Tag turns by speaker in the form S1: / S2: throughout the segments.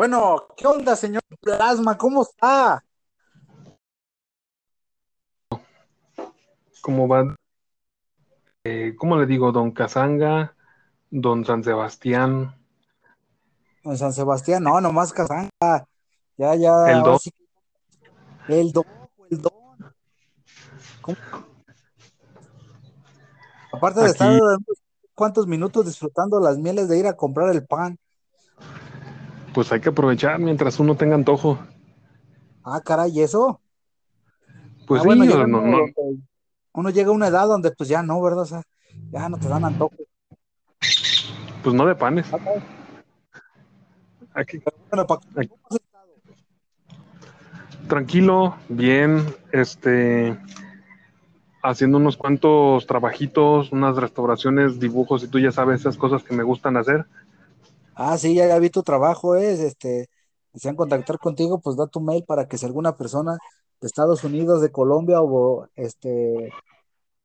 S1: Bueno, ¿qué onda, señor Plasma? ¿Cómo está?
S2: ¿Cómo va? Eh, ¿cómo le digo? Don Casanga, Don San Sebastián,
S1: En San Sebastián, no, nomás Casanga. Ya, ya.
S2: el Don.
S1: sí El don, el don. ¿Cómo? Aparte de estar
S2: Aquí,
S1: cuantos minutos disfrutando las mieles de ir a comprar el pan.
S2: Pues hay que aprovechar mientras uno tenga antojo.
S1: Ah, caray, ¿y eso?
S2: Pues
S1: Ah,
S2: sí,
S1: bueno,
S2: o
S1: llega
S2: no,
S1: uno,
S2: no,
S1: uno llega a una edad donde pues ya no, ¿verdad? O sea, ya no te dan antojo.
S2: pues no de panes.
S1: Ah.
S2: Aquí, aquí- tranquilo, bien, este, haciendo unos cuantos trabajitos, unas restauraciones, dibujos, y tú ya sabes esas cosas que me gustan hacer.
S1: Ah, sí, ya, ya vi tu trabajo, es, este, desean contactar contigo, pues da tu mail para que si alguna persona de Estados Unidos, de Colombia o este,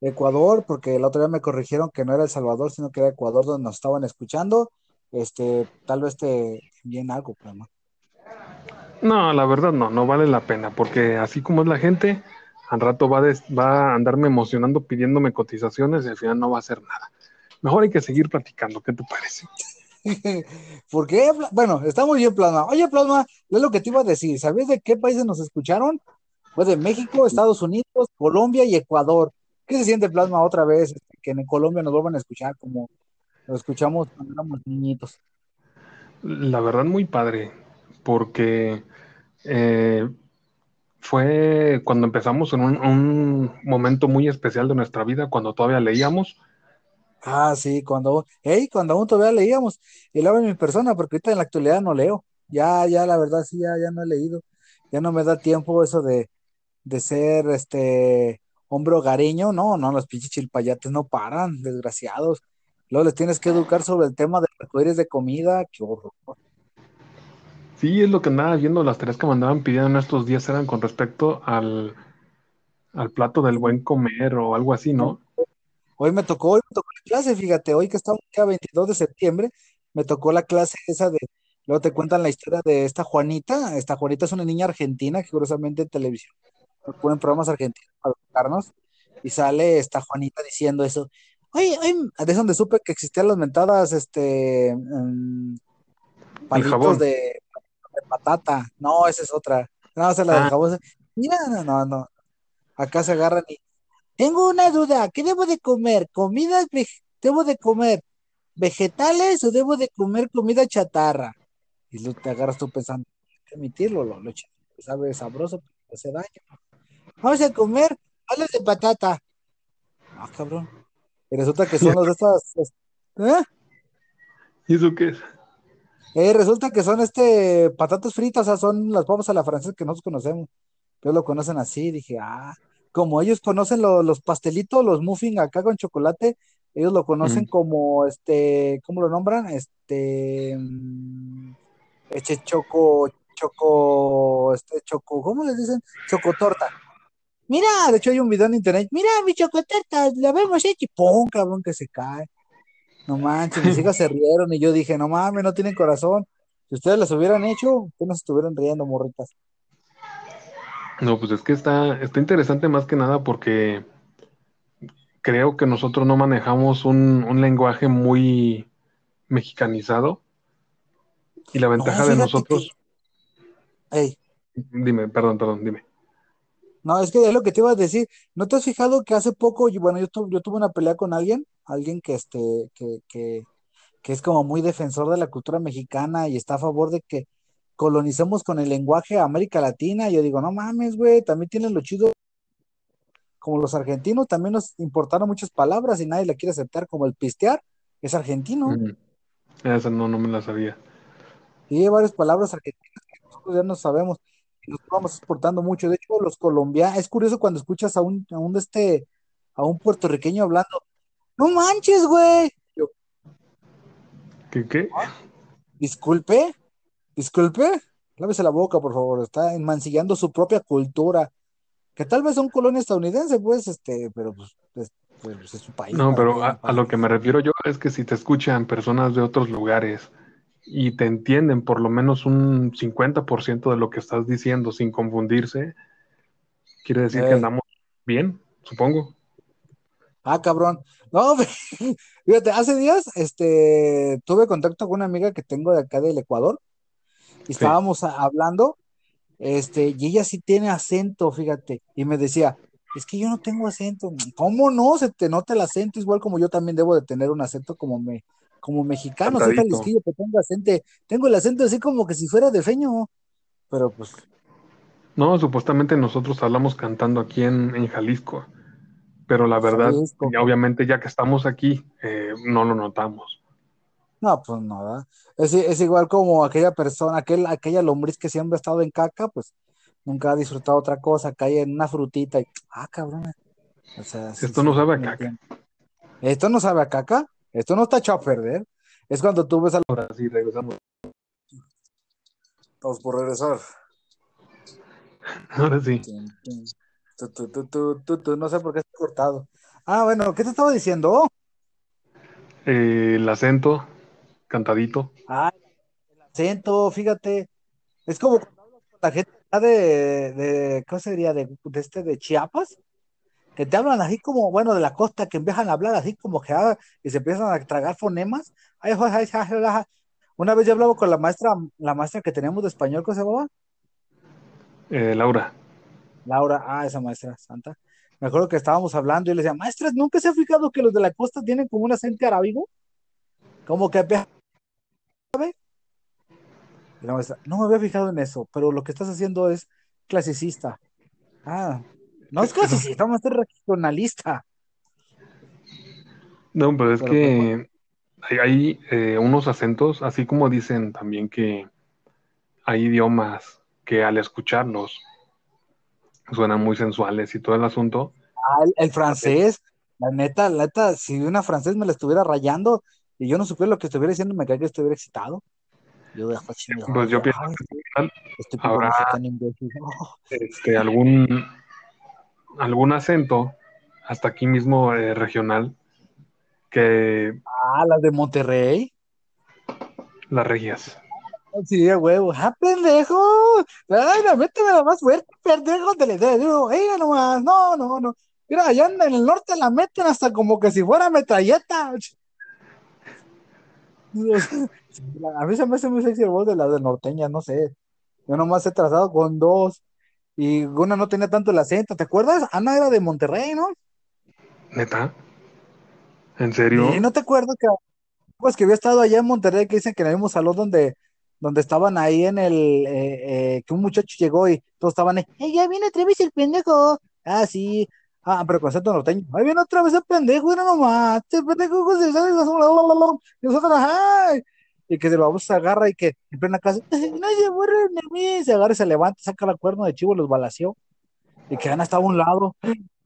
S1: de Ecuador, porque el otro día me corrigieron que no era El Salvador, sino que era Ecuador donde nos estaban escuchando, este, tal vez te envíen algo, pues, ¿no?
S2: No, la verdad no, no vale la pena, porque así como es la gente, al rato va, a des- va a andarme emocionando pidiéndome cotizaciones y al final no va a hacer nada. Mejor hay que seguir platicando, ¿qué te parece?
S1: ¿Por qué? Pla- Bueno, estamos bien, Plasma. Oye, Plasma, es lo que te iba a decir. ¿Sabías de qué países nos escucharon? Fue de México, Estados Unidos, Colombia y Ecuador. ¿Qué se siente, Plasma, otra vez? este, que en Colombia nos vuelvan a escuchar como lo escuchamos cuando éramos niñitos.
S2: La verdad muy padre, porque eh, fue cuando empezamos en un momento muy especial de nuestra vida, cuando todavía leíamos.
S1: Ah, sí, cuando, hey, cuando aún todavía leíamos, y luego en mi persona, porque ahorita en la actualidad no leo. Ya, ya, la verdad, sí, ya, ya no he leído. Ya no me da tiempo eso de, de ser este hombre hogareño. No, no, los pinches chilpayates no paran, desgraciados. Luego les tienes que educar sobre el tema de arcoíris de comida. Qué horror.
S2: Sí, es lo que andaba viendo, las tareas que me andaban pidiendo en estos días eran con respecto al, al plato del buen comer o algo así, ¿no?
S1: Hoy me tocó, hoy me tocó la clase, fíjate, hoy que estamos día 22 de septiembre, me tocó la clase esa de, luego te cuentan la historia de esta Juanita, esta Juanita es una niña argentina que curiosamente en televisión nos ponen programas argentinos para educarnos, y sale esta Juanita diciendo eso, oye, oye, de donde supe que existían las mentadas, este, mm, palitos de, de patata, no, esa es otra, no, esa es la
S2: Ah,
S1: jabón, mira, no, no, no, acá se agarran y tengo una duda, ¿qué debo de comer? ¿Comidas debo de comer vegetales o debo de comer comida chatarra? Y lo te agarras tú pensando, hay que admitirlo, lo, lo sabe sabroso, pero hace daño. Vamos a comer palos de patata. Ah, cabrón. Y resulta que son los de estas, es- ¿eh?
S2: ¿y eso qué es?
S1: Eh, resulta que son este patatas fritas, o sea, son las papas a la francesa que nosotros conocemos. Pero lo conocen así, dije, ah, como ellos conocen lo- los pastelitos, los muffins acá con chocolate, ellos lo conocen
S2: Mm.
S1: como este, ¿cómo lo nombran? Este, mm, este choco, choco, este choco, ¿cómo les dicen? Chocotorta. Mira, de hecho hay un video en internet, mira mi chocotorta, la vemos hecha y ¡pum! cabrón que se cae. No manches, mis hijas se rieron y yo dije, no mames, no tienen corazón. Si ustedes las hubieran hecho, ustedes no se estuvieran riendo, morritas.
S2: No, pues es que está, está interesante más que nada porque creo que nosotros no manejamos un, un lenguaje muy mexicanizado y la
S1: No,
S2: ventaja de
S1: que,
S2: nosotros,
S1: ey,
S2: dime, perdón, perdón, dime.
S1: no, es que es lo que te iba a decir. ¿No te has fijado que hace poco, bueno, yo, tu- yo tuve una pelea con alguien, alguien que este, que, que, que es como muy defensor de la cultura mexicana y está a favor de que colonicemos con el lenguaje a América Latina? Y yo digo, no mames, güey, también tienen lo chido, como los argentinos, también nos importaron muchas palabras y nadie la quiere aceptar, como el pistear, es argentino.
S2: Mm, Esa no, no me la sabía.
S1: Y hay varias palabras argentinas que nosotros ya no sabemos y nos vamos exportando mucho. De hecho, los colombianos, es curioso cuando escuchas a un, a un de este, a un puertorriqueño hablando, no manches, güey. Yo,
S2: ¿Qué, qué?
S1: "Ah, disculpe, disculpe, lávese la boca, por favor, está mancillando su propia cultura, que tal vez son colonia estadounidense, pues, este, pero pues, es, pues, es su país,
S2: No,
S1: ¿para
S2: pero a, a
S1: ¿Para
S2: lo que me refiero yo es que si te escuchan personas de otros lugares y te entienden por lo menos un 50% de lo que estás diciendo sin confundirse, quiere decir que andamos bien, supongo.
S1: Ah, cabrón. No, fíjate, hace días este, tuve contacto con una amiga que tengo de acá del Ecuador y estábamos hablando, este, y ella sí tiene acento, fíjate, y me decía, es que yo no tengo acento. ¿Cómo no? Se te nota el acento, igual como yo también debo de tener un acento como me, como mexicano, soy jalisquillo, que tengo acento, tengo el acento así como que si fuera de feño, pero pues.
S2: No, supuestamente nosotros hablamos cantando aquí en, Jalisco, pero la verdad, obviamente ya que estamos aquí, eh, no lo notamos.
S1: No, pues nada. Es, es, igual como aquella persona, aquel, aquella lombriz que siempre ha estado en caca, pues nunca ha disfrutado otra cosa, cae en una frutita y, ah, cabrón.
S2: O sea, Esto no sabe a caca.
S1: Esto no sabe a caca. Esto no está echado a perder. Es cuando tú ves a
S2: Ahora sí, regresamos.
S1: Vamos por regresar.
S2: Ahora sí.
S1: no sé por qué está cortado. Ah, bueno, ¿qué te estaba diciendo?
S2: Eh, el acento, cantadito.
S1: Ah, el acento, fíjate. Es como cuando hablas con la gente de, de ¿cómo sería? De, de este, de Chiapas que te hablan así como, bueno, de la costa, que empiezan a hablar así como que ah, y se empiezan a tragar fonemas. Una vez yo hablaba con la maestra, la maestra que teníamos de español, ¿cómo se llamaba?
S2: Eh, Laura.
S1: Laura, ah, esa maestra santa. Me acuerdo que estábamos hablando y le decía, maestra, ¿nunca se ha fijado que los de la costa tienen como un acento arábigo? Como que y la maestra, no me había fijado en eso, pero lo que estás haciendo es clasicista. Ah, no es clasicista, vamos a ser regionalista.
S2: No, pero es que hay, eh, unos acentos, así como dicen también que hay idiomas que al escucharlos suenan muy sensuales y todo el asunto.
S1: Ah, el, francés, la neta, la neta, si una francés me la estuviera rayando y yo no supiera lo que estuviera diciendo, me cae que estuviera excitado.
S2: Yo pues yo pienso que habrá este, algún algún acento, hasta aquí mismo eh, regional, que...
S1: Ah, las de Monterrey.
S2: Las regias.
S1: Sí, a huevo. ¡Ah, pendejo! ¡Ay, no, méteme la más fuerte, pendejo! Te le digo, ¡ey, nomás! No, no, no. Mira, allá en el norte la meten hasta como que si fuera metralleta. A mí se me hace muy sexy el voz de las de norteña, no sé. Yo nomás he trazado con dos y una no tenía tanto el acento, ¿te acuerdas? Ana era de Monterrey, ¿no?
S2: ¿Neta? ¿En serio?
S1: Y no te acuerdas que, pues, que había estado allá en Monterrey, que dicen que en el mismo salón donde, donde estaban ahí en el, eh, eh, que un muchacho llegó y todos estaban ahí, ¡eh, ya viene vez el pendejo! Ah, sí, ah, pero con acento norteño, ahí viene otra vez el pendejo, era nomás, el pendejo, y nosotros, ¡ay! y que se lo vamos agarra y que en plena casa, no se burren de mí, se agarra y se levanta, saca la cuerno de chivo, los balació, y que Ana estaba a un lado,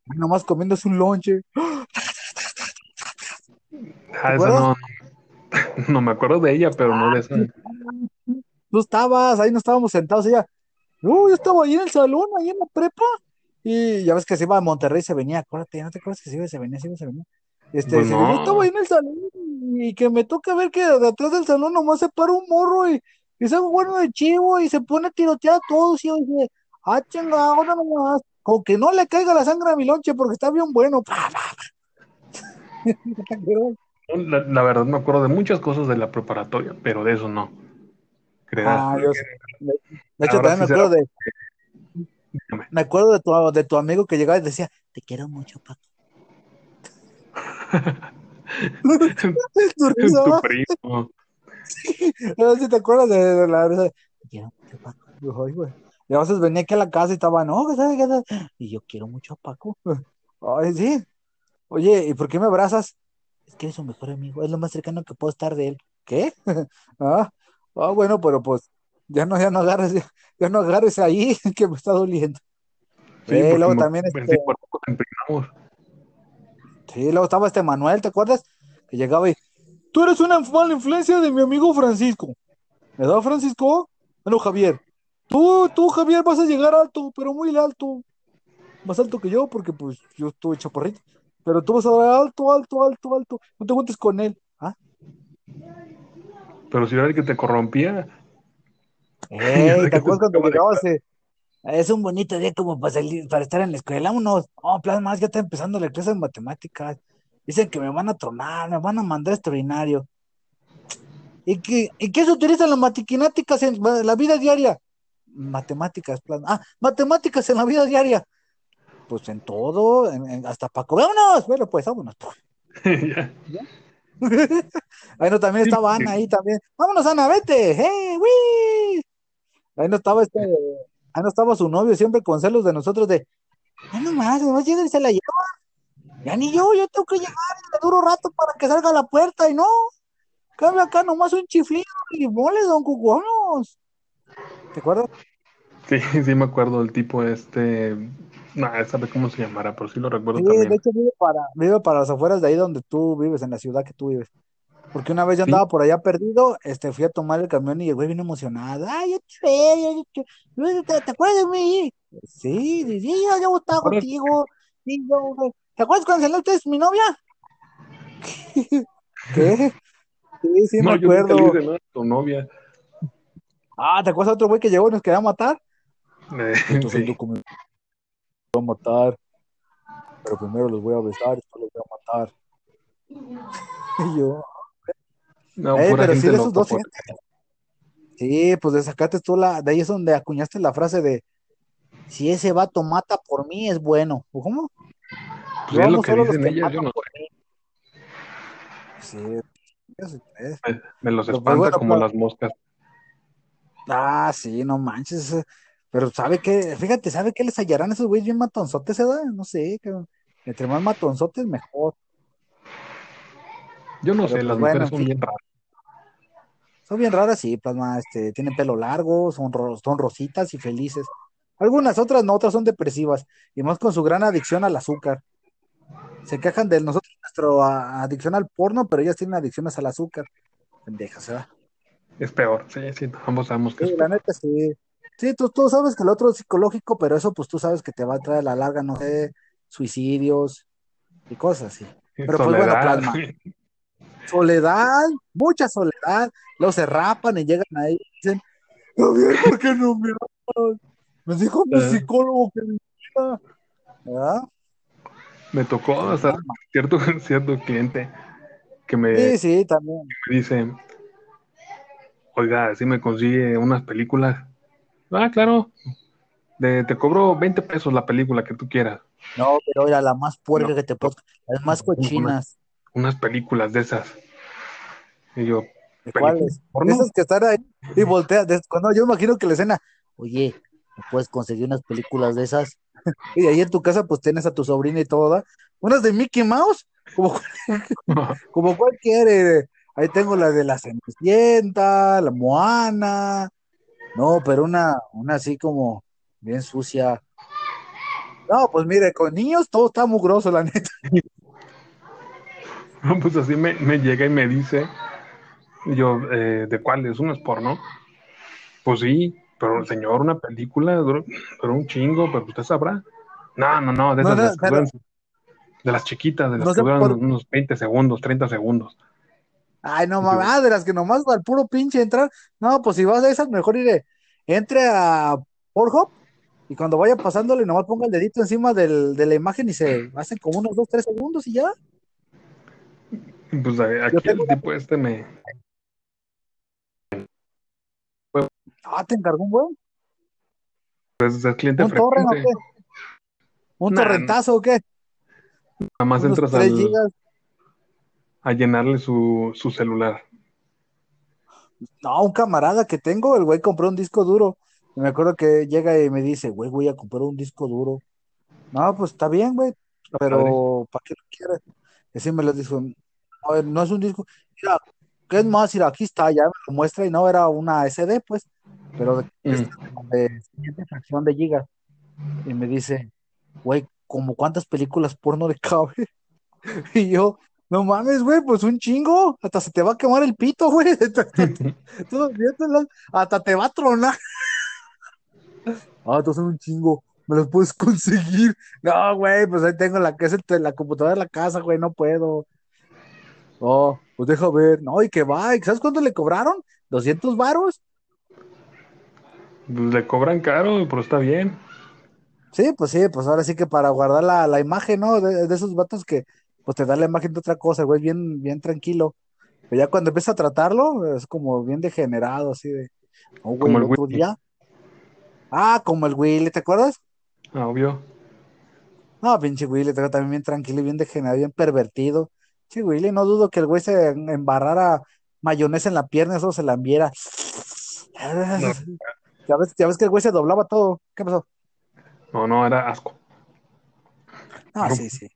S1: nomás comiéndose un lonche.
S2: Ah, eso no, no me acuerdo de ella, pero no de eso.
S1: Tú estabas, ahí no estábamos sentados, ella, no, yo estaba ahí en el salón, ahí en la prepa, y ya ves que se iba a Monterrey, se venía, acuérdate, ¿no te acuerdas que se iba, se venía, se iba, se venía? Este, pues yo estaba ahí en el salón y que me toca ver que de atrás del salón nomás se para un morro y, y se bueno de chivo y se pone a tirotear a todos y yo dije, ah, chingada, ahora nomás, con que no le caiga la sangre a mi lonche porque está bien bueno.
S2: La, verdad me acuerdo de muchas cosas de la preparatoria, pero de eso no.
S1: Ah, de, hecho, también me acuerdo de. Me acuerdo de tu, de tu amigo que llegaba y decía, te quiero mucho, Paco. tu, tu primo. No sé si te acuerdas de, la quiero mucho Paco. Y a veces venía aquí a la casa y estaba, no, ¿qué sabes? ¿Qué Y yo quiero mucho a Paco. Ay, sí. Oye, ¿y por qué me abrazas? Es que eres su mejor amigo, es lo más cercano que puedo estar de él. ¿Qué? ah, ah, bueno, pero pues ya no, ya no agarres, ya, no agarres ahí que me está doliendo. Sí, eh, luego también este... Sí, luego estaba este Manuel, ¿te acuerdas? Que llegaba y, tú eres una mala influencia de mi amigo Francisco. ¿Verdad, Francisco? Bueno, Javier. Tú, tú, Javier, vas a llegar alto, pero muy alto. Más alto que yo, porque pues yo estoy chaparrito. Pero tú vas a dar alto, alto, alto, alto. No te juntes con él. ¿Ah?
S2: Pero si era el que te corrompía.
S1: ¡Ey! ¿Te acuerdas cuando llegabas? eh, Es un bonito día como para salir, para estar en la escuela. Vámonos. Oh, plasma, ya está empezando la clase de matemáticas. Dicen que me van a tronar, me van a mandar extraordinario. ¿Y qué, ¿y qué se utiliza en las matemáticas en la vida diaria? Matemáticas, plasma. Ah, matemáticas en la vida diaria. Pues en todo, en- en- hasta Paco. ¡Vámonos! Bueno, pues vámonos.
S2: Ya.
S1: Ahí no, también estaba Ana ahí también. Vámonos, Ana, vete. ¡Hey, ¡Wii! Ahí no estaba este, ahí no estaba su novio siempre con celos de nosotros de, ay no más, nomás llega y se la lleva. Ya ni yo, yo tengo que llegar le duro rato para que salga a la puerta y no. Cambia acá nomás un chiflido y mole, don Cuconos. ¿Te acuerdas?
S2: Sí, sí me acuerdo del tipo este. No, sabe cómo se llamará, pero sí lo recuerdo
S1: Sí,
S2: también.
S1: de hecho vive para, vive para las afueras de ahí donde tú vives, en la ciudad que tú vives. Porque una vez yo andaba por allá perdido, este, fui a tomar el camión y el güey vino emocionado. Ay, yo te veo, yo te, ¿te, acuerdas de mí? Sí, sí, sí, yo, yo estaba contigo. Sí, yo. ¿Te acuerdas cuando saliste es mi novia? ¿Qué? Sí, sí,
S2: no,
S1: me
S2: yo nunca le
S1: acuerdo.
S2: nada tu novia.
S1: Ah, ¿te acuerdas de otro güey que llegó y nos quería matar?
S2: Eh,
S1: el
S2: sí.
S1: voy a matar, pero primero los voy a besar y después los voy a matar. Y yo,
S2: No,
S1: Eh,
S2: pura
S1: pero sí,
S2: gente
S1: de esos dos,
S2: por-.
S1: Sí, pues de sacaste tú la, de ahí es donde acuñaste la frase de si ese vato mata por mí es bueno. ¿O cómo?
S2: Pues es lo que dicen
S1: que
S2: ellas, yo no.
S1: Sí, es.
S2: me, me los
S1: Pero, pues,
S2: espanta
S1: bueno,
S2: como
S1: pues-
S2: las moscas.
S1: Ah, sí, no manches. Pero sabe qué, fíjate, ¿sabe qué les hallarán esos güeyes bien matonzotes, edad? No sé. Entre más matonzotes, mejor.
S2: Yo no
S1: Pero,
S2: sé,
S1: pues,
S2: las mujeres son bien raras.
S1: Son bien raras, sí, plasma, este, tienen pelo largo, son, ro- son rositas y felices. Algunas, otras no, otras son depresivas, y más con su gran adicción al azúcar. Se quejan de nosotros, nuestra adicción al porno, pero ellas tienen adicciones al azúcar. Pendejas, ¿verdad?
S2: Es peor, sí, sí, ambos sabemos que
S1: Sí,
S2: es
S1: la neta, sí. Sí, tú, tú sabes que el otro es psicológico, pero eso pues tú sabes que te va a traer a la larga, no sé, suicidios y cosas así. Pero pues bueno, plasma. Soledad, mucha soledad. Luego se rapan y llegan ahí y dicen, Javier, ¿por qué no me? Me dijo mi psicólogo que me quiera". ¿Verdad?
S2: Me tocó
S1: no,
S2: cierto, cierto cliente que me,
S1: Sí, sí, también.
S2: me dice, oiga, si me consigue unas películas. Ah, claro, de- te cobro 20 pesos la película que tú quieras.
S1: No, pero era la más puerca
S2: No.
S1: que te puedo. Las más cochinas.
S2: Unas películas de esas. Y yo,
S1: ¿De
S2: ¿películas
S1: cuáles? Esas que están ahí y voltea. de- Cuando yo imagino que la escena, oye, ¿me puedes conseguir unas películas de esas? Y ahí en tu casa, pues tienes a tu sobrina y todo, ¿verdad? Unas de Mickey Mouse, como, como cuál quiere. Ahí tengo la de la Cenicienta, la Moana. No, pero una, una así como bien sucia. No, pues mire, con niños todo está mugroso, la neta.
S2: No, pues así me, me llega y me dice, yo, eh, ¿de cuál es? ¿Un porno? Pues sí, pero señor, una película, duró, duró un chingo, pero usted sabrá. No, no, no, de esas
S1: no,
S2: de, las que
S1: pero-
S2: duran- de las chiquitas, de las
S1: No
S2: que duran
S1: por-
S2: unos 20 segundos, 30 segundos.
S1: Ay, no mames, ah, de las que nomás al puro pinche entrar. No, pues si vas a esas, mejor iré. Entre a Pornhub y cuando vaya pasándole, nomás ponga el dedito encima del, de la imagen y se hacen como unos 2, 3 segundos y ya.
S2: Pues eh, aquí el tipo este me,
S1: Ah, te encargó un buen.
S2: pues, es cliente
S1: ¿Un torrent o qué? ¿Un
S2: Nah,
S1: torrentazo o qué?
S2: Nada más entras
S1: 3
S2: al-
S1: gigas.
S2: a llenarle su, su celular.
S1: No, un camarada que tengo, el güey compró un disco duro. Y me acuerdo que llega y me dice, güey, voy a comprar un disco duro. No, pues está bien, güey, pero ¿para qué lo quieres? Y así me lo dijo, a ver, no es un disco. Mira, ¿qué es más? Mira, aquí está, ya me lo muestra y no era una SD, pues, pero de,
S2: Mm.
S1: de siguiente fracción de gigas. Y me dice, güey, ¿como cuántas películas porno le cabe? Y yo, no mames, güey, pues un chingo, hasta se te va a quemar el pito, güey. Hasta te va a tronar. Ah, entonces un chingo, me los puedes conseguir. No, güey, pues ahí tengo la, que es el- la computadora de la casa, güey, no puedo. Oh, Pues deja ver, no, y que va, ¿y ¿sabes cuánto le cobraron? 200 varos.
S2: Pues le cobran caro, pero está bien.
S1: Sí, pues sí, pues ahora sí que para guardar la, la imagen, ¿no? De, de esos vatos que, pues te da la imagen de otra cosa, güey, bien, bien tranquilo. Pero ya cuando empieza a tratarlo, es como bien degenerado, así de, oh, güey,
S2: Como
S1: el
S2: el
S1: otro
S2: Willy.
S1: día. Ah, como el Willy, ¿te acuerdas?
S2: Ah, obvio.
S1: No, pinche Willy, te también bien tranquilo y bien degenerado, bien pervertido. Sí, Willy, no dudo que el güey se embarrara mayonesa en la pierna, eso se la enviera.
S2: No,
S1: Ya ves, ya ves que el güey se doblaba todo. ¿Qué pasó?
S2: no, no, era asco.
S1: Ah, sí, sí.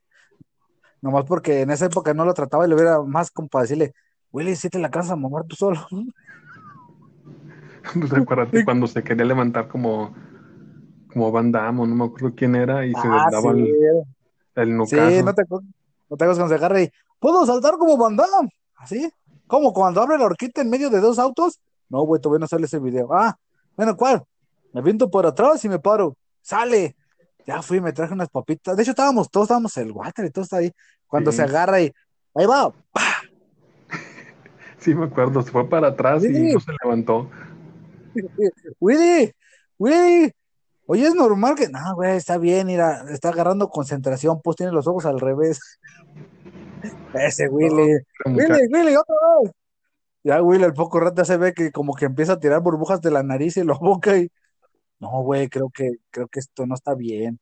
S1: Nomás porque en esa época no lo trataba y le hubiera más como para decirle, Willy, si te la casa a mamar tú solo.
S2: Pues acuérdate cuando se quería levantar como, como Van Damme, no me acuerdo quién era, y se
S1: Ah,
S2: daba
S1: sí.
S2: el, el
S1: Sí,
S2: nucazo.
S1: no te, no te hagas cuando se agarra y, ¿puedo saltar como Van Damme? ¿Así? ¿Cómo? ¿Cuando abre la horquita en medio de dos autos? No, güey, todavía no sale ese video. Ah, bueno, ¿cuál? Me viento por atrás y me paro. ¡Sale! Ya fui, me traje unas papitas. De hecho, estábamos, todos estábamos el water y todo está ahí. Cuando
S2: Sí.
S1: se agarra y, ahí va,
S2: Sí, me acuerdo, se fue para atrás y no se levantó.
S1: Willy, Willy, oye, es normal que, no, güey, está bien, mira, está agarrando concentración, pues tiene los ojos al revés. Ese Willy,
S2: muchacho.
S1: Willy, Willy, otra vez. Ya Willy, al poco rato se ve que como que empieza a tirar burbujas de la nariz y la boca y, no, güey, creo que, creo que esto no está bien.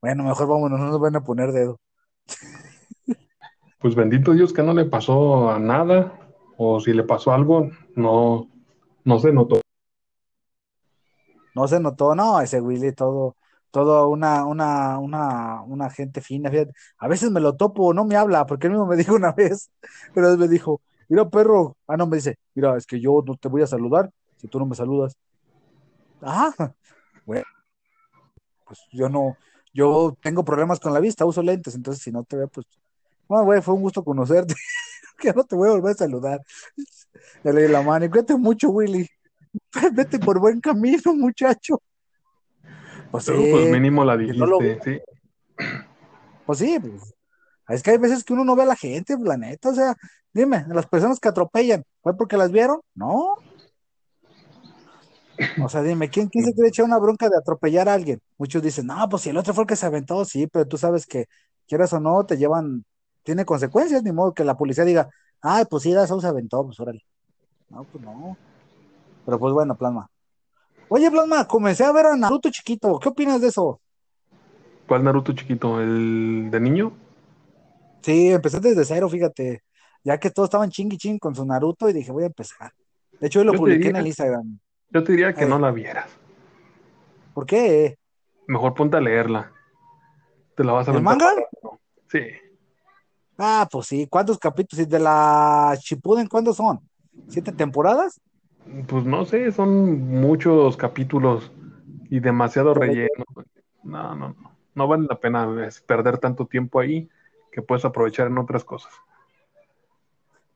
S1: Bueno, mejor vámonos, no nos van a poner dedo.
S2: Pues bendito Dios que no le pasó a nada, o si le pasó algo, no, no se notó.
S1: No se notó, no, ese Willy, todo, todo una, una, una, una gente fina, fíjate. A veces me lo topo, no me habla, porque él mismo me dijo una vez, pero me dijo, mira, perro, ah, no, me dice, mira, es que yo no te voy a saludar si tú no me saludas. Ah, bueno, pues yo no, yo tengo problemas con la vista, uso lentes, entonces si no te veo, pues, bueno, güey, fue un gusto conocerte, que no te voy a volver a saludar. Le leí la mano y cuídate mucho, Willy. Vete por buen camino, muchacho. Pues
S2: Pero
S1: sí,
S2: pues mínimo la
S1: que no lo-
S2: dijiste, sí.
S1: pues sí, pues, es que hay veces que uno no ve a la gente, pues, la neta, o sea, dime, las personas que atropellan, ¿fue porque las vieron? No. O sea, dime, ¿quién, quién se quiere echar una bronca de atropellar a alguien? Muchos dicen, no, pues si el otro fue el que se aventó, sí, pero tú sabes que, quieras o no, te llevan, tiene consecuencias, ni modo que la policía diga, ay, pues sí, eso se aventó, pues órale. No, pues no. Pero pues bueno, Plasma. Oye, Plasma, comencé a ver a Naruto chiquito, ¿qué opinas de eso?
S2: ¿Cuál Naruto chiquito? ¿El de niño?
S1: Sí, empecé desde cero, fíjate. Ya que todos estaban chingui ching con su Naruto y dije, voy a empezar. De hecho, hoy lo
S2: Yo te
S1: publiqué en el Instagram.
S2: Yo te diría que
S1: Eh.
S2: no la vieras.
S1: ¿Por qué?
S2: Mejor ponte a leerla. Te la vas a
S1: ¿El manga?
S2: Sí.
S1: Ah, pues sí. ¿Cuántos capítulos? ¿Y de la Shippuden cuántos son? ¿Siete temporadas?
S2: Pues no sé, son muchos capítulos y demasiado relleno. No, no, no. No vale la pena perder tanto tiempo ahí que puedes aprovechar en otras cosas.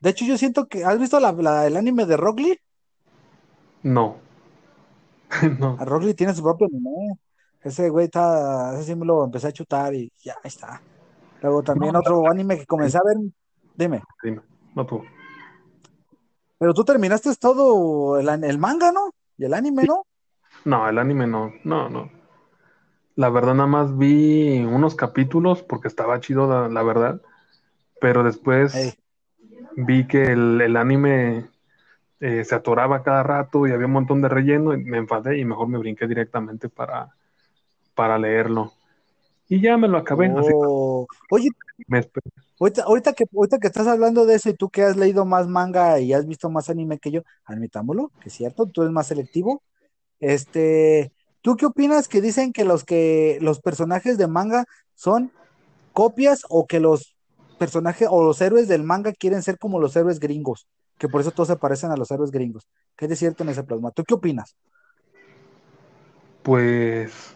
S1: De hecho, yo siento que. ¿Has visto la- la- el anime de Rock Lee?
S2: No. no.
S1: A Rock Lee tiene su propio anime. Ese güey está. Ese sí me lo empecé a chutar y ya ahí está. Luego también
S2: No,
S1: otro anime que comencé a ver. Dime.
S2: Dime, no tú.
S1: Pero tú terminaste todo el, el manga, ¿no? Y el anime, ¿no?
S2: No, el anime no. No, no. La verdad, nada más vi unos capítulos porque estaba chido, la, la verdad. Pero después vi que el, el anime eh, se atoraba cada rato y había un montón de relleno y me enfadé y mejor me brinqué directamente para, para leerlo. Y ya me lo acabé. así
S1: Oh. Oye,
S2: me esperé.
S1: Ahorita, que, estás hablando de eso y tú que has leído más manga y has visto más anime que yo, admitámoslo, que es cierto, tú eres más selectivo. Este, ¿tú qué opinas que dicen que los que los personajes de manga son copias o que los personajes o los héroes del manga quieren ser como los héroes gringos? Que por eso todos se parecen a los héroes gringos. ¿Qué es cierto en ese plasma? ¿Tú qué opinas?
S2: Pues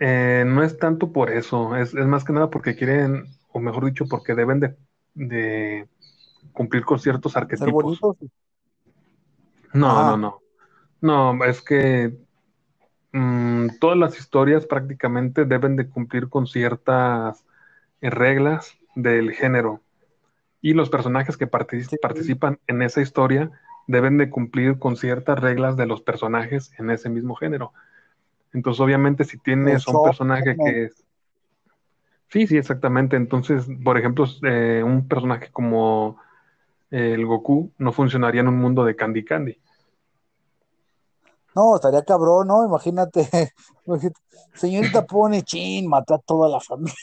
S2: eh, no es tanto por eso, es, es más que nada porque quieren, o mejor dicho, porque deben de, de cumplir con ciertos
S1: ¿Ser
S2: arquetipos. No,
S1: Ajá.
S2: no, no. No, es que mm, todas las historias prácticamente deben de cumplir con ciertas eh, reglas del género. y los personajes que participan en esa historia deben de cumplir con ciertas reglas de los personajes en ese mismo género. Entonces, obviamente, si tienes un personaje que es... Sí, sí, exactamente. Entonces, por ejemplo, eh, un personaje como el Goku no funcionaría en un mundo de Candy Candy.
S1: No, estaría cabrón, ¿no? Imagínate. Señorita pone chin, mata a toda la familia.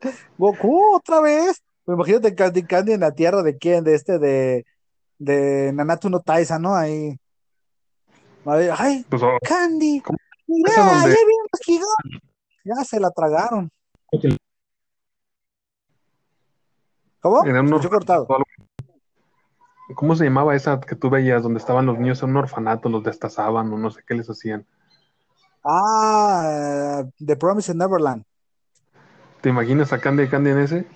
S1: Goku, otra vez. Imagínate Candy Candy en la tierra de quién, de este, de, de Nanatu no Taisa, ¿no? Ahí. Ay, pues, oh, Candy. Mira, ya viene Ya se la tragaron. ¿Cómo? cortado.
S2: ¿Cómo se llamaba esa que tú veías donde estaban los niños en un orfanato, los destazaban o no sé qué les hacían?
S1: Ah, The Promise in Neverland.
S2: ¿Te imaginas a Candy Candy en ese?